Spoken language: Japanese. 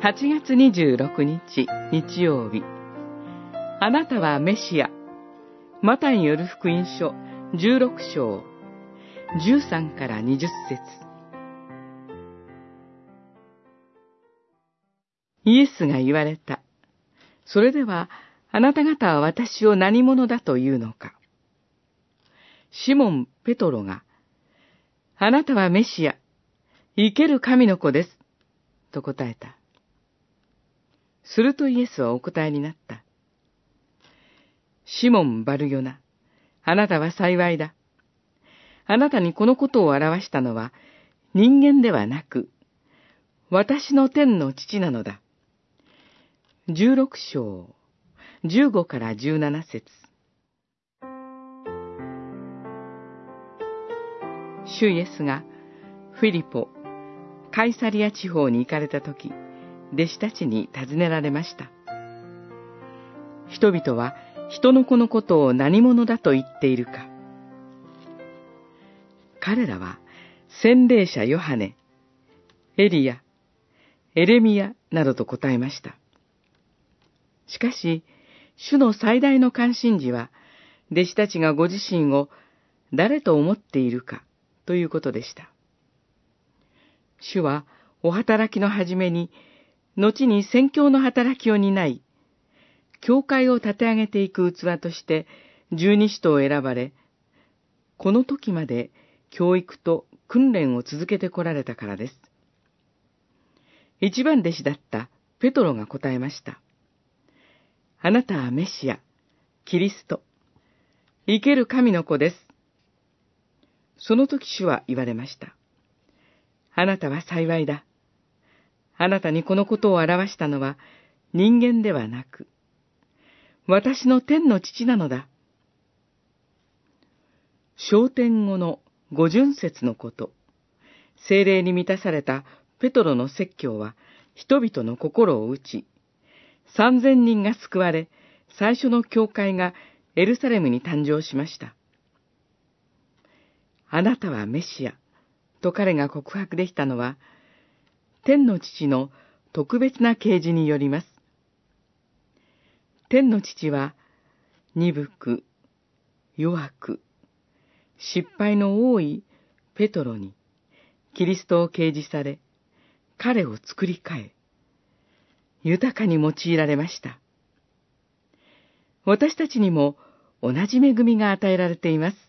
8月26日日曜日あなたはメシアマタによる福音書16章13から20節イエスが言われた。それでは、あなた方は私を何者だというのか。シモン・ペトロが、あなたはメシア、生ける神の子です。と答えた。するとイエスはお答えになった。シモン・バルヨナ、あなたは幸いだ。あなたにこのことを表したのは人間ではなく、私の天の父なのだ。十六章、十五から十七節主イエスがフィリポ、カイサリア地方に行かれたとき、弟子たちに尋ねられました。人々は人の子のことを何者だと言っているか。彼らは洗礼者ヨハネ、エリア、エレミアなどと答えました。しかし、主の最大の関心事は、弟子たちがご自身を誰と思っているかということでした。主はお働きの始めに、後に宣教の働きを担い、教会を立て上げていく器として十二使徒を選ばれ、この時まで教育と訓練を続けてこられたからです。一番弟子だったペトロが答えました。あなたはメシア、キリスト、生ける神の子です。その時主は言われました。あなたは幸いだ。あなたにこのことを表したのは人間ではなく、私の天の父なのだ。昇天後の五巡節のこと、精霊に満たされたペトロの説教は人々の心を打ち、三千人が救われ、最初の教会がエルサレムに誕生しました。あなたはメシア、と彼が告白できたのは、天の父の特別な啓示によります。天の父は、鈍く、弱く、失敗の多いペトロに、キリストを掲示され、彼を作り変え、豊かに用いられました。私たちにも同じ恵みが与えられています。